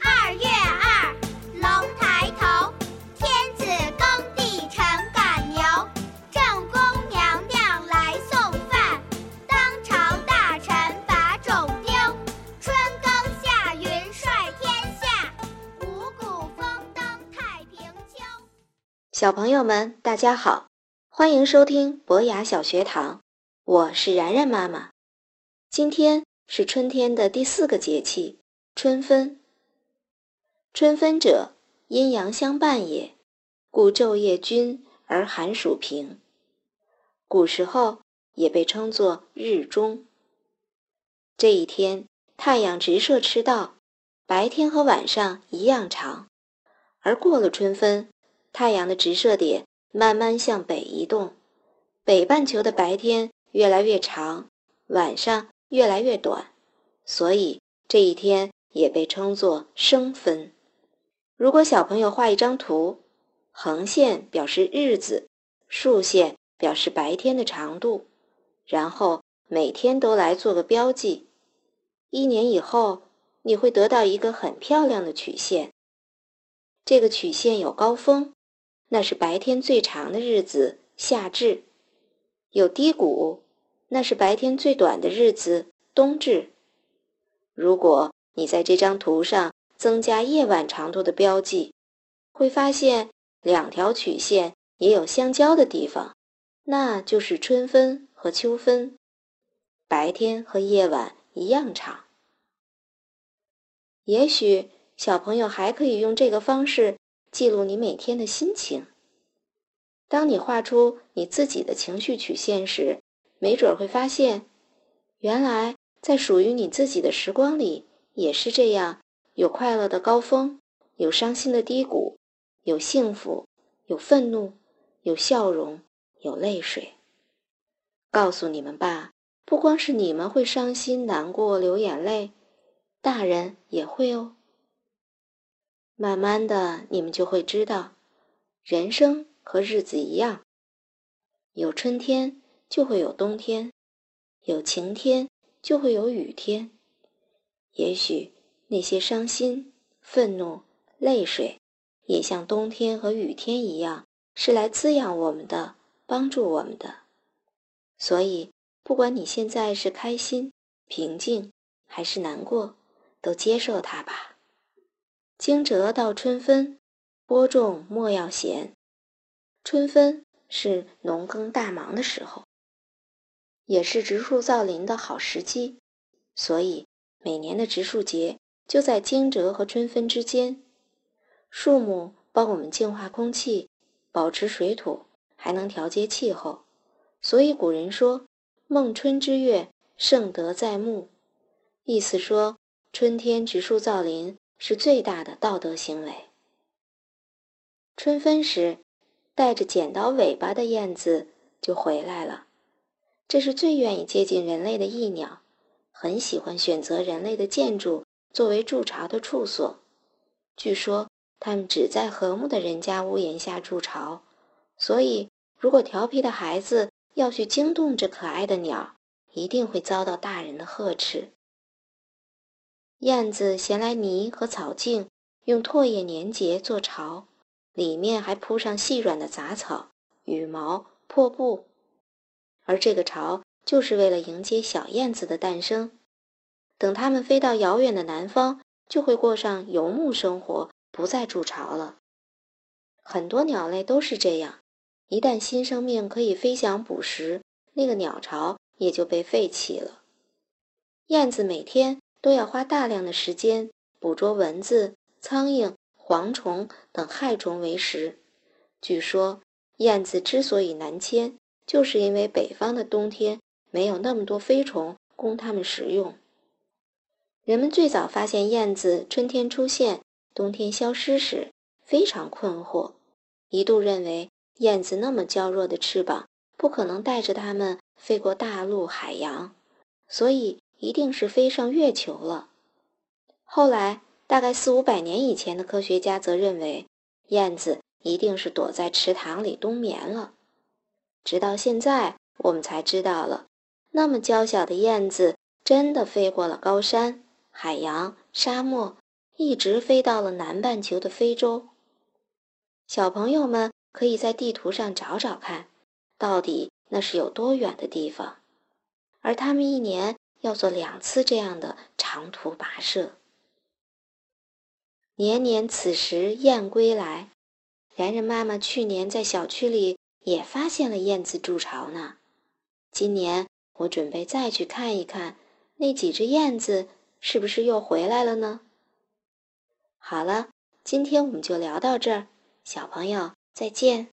二月二龙抬头天子耕地臣赶牛正宫娘娘来送饭当朝大臣把种丢春耕夏耘率天下五谷丰登太平秋小朋友们大家好欢迎收听博雅小学堂。我是然然妈妈。今天是春天的第四个节气——春分。春分者，阴阳相伴也，故昼夜均而寒暑平。古时候也被称作日中。这一天，太阳直射赤道，白天和晚上一样长。而过了春分，太阳的直射点慢慢向北移动，北半球的白天越来越长，晚上越来越短，所以这一天也被称作生分。如果小朋友画一张图，横线表示日子，竖线表示白天的长度，然后每天都来做个标记，一年以后你会得到一个很漂亮的曲线。这个曲线有高峰，那是白天最长的日子，夏至；有低谷，那是白天最短的日子，冬至。如果你在这张图上增加夜晚长度的标记，会发现两条曲线也有相交的地方，那就是春分和秋分，白天和夜晚一样长。也许小朋友还可以用这个方式记录你每天的心情。当你画出你自己的情绪曲线时，没准会发现，原来在属于你自己的时光里也是这样：有快乐的高峰，有伤心的低谷，有幸福，有愤怒，有笑容，有泪水。告诉你们吧，不光是你们会伤心、难过、流眼泪。大人也会哦。慢慢的，你们就会知道，人生和日子一样，有春天就会有冬天，有晴天就会有雨天。也许那些伤心、愤怒、泪水，也像冬天和雨天一样，是来滋养我们的，帮助我们的。所以，不管你现在是开心、平静，还是难过。都接受它吧。惊蛰到春分，播种莫要闲。春分是农耕大忙的时候，也是植树造林的好时机，所以每年的植树节就在惊蛰和春分之间。树木帮我们净化空气，保持水土，还能调节气候，所以古人说：“孟春之月，盛德在穆。”意思说。春天植树造林是最大的道德行为。春分时，带着剪刀尾巴的燕子就回来了。这是最愿意接近人类的翼鸟，很喜欢选择人类的建筑作为筑巢的处所。据说，它们只在和睦的人家屋檐下筑巢。所以，如果调皮的孩子要去惊动这可爱的鸟，一定会遭到大人的呵斥。燕子衔来泥和草茎，用唾液粘结做巢，里面还铺上细软的杂草、羽毛、破布。而这个巢就是为了迎接小燕子的诞生。等它们飞到遥远的南方，就会过上游牧生活，不再筑巢了。很多鸟类都是这样，一旦新生命可以飞翔捕食，那个鸟巢也就被废弃了。燕子每天。都要花大量的时间捕捉蚊子、苍蝇、蝗虫等害虫为食。据说，燕子之所以南迁，就是因为北方的冬天没有那么多飞虫供它们食用。人们最早发现燕子春天出现、冬天消失时，非常困惑，一度认为燕子那么娇弱的翅膀不可能带着它们飞过大陆海洋，所以。一定是飞上月球了。后来，大概四五百年以前的科学家则认为，燕子一定是躲在池塘里冬眠了。直到现在，我们才知道了，那么娇小的燕子真的飞过了高山、海洋、沙漠，一直飞到了南半球的非洲。小朋友们可以在地图上找找看，到底那是有多远的地方。而他们一年要做两次这样的长途跋涉。年年此时燕归来，然然妈妈去年在小区里也发现了燕子筑巢呢。今年我准备再去看一看，那几只燕子是不是又回来了呢？好了，今天我们就聊到这儿。小朋友，再见。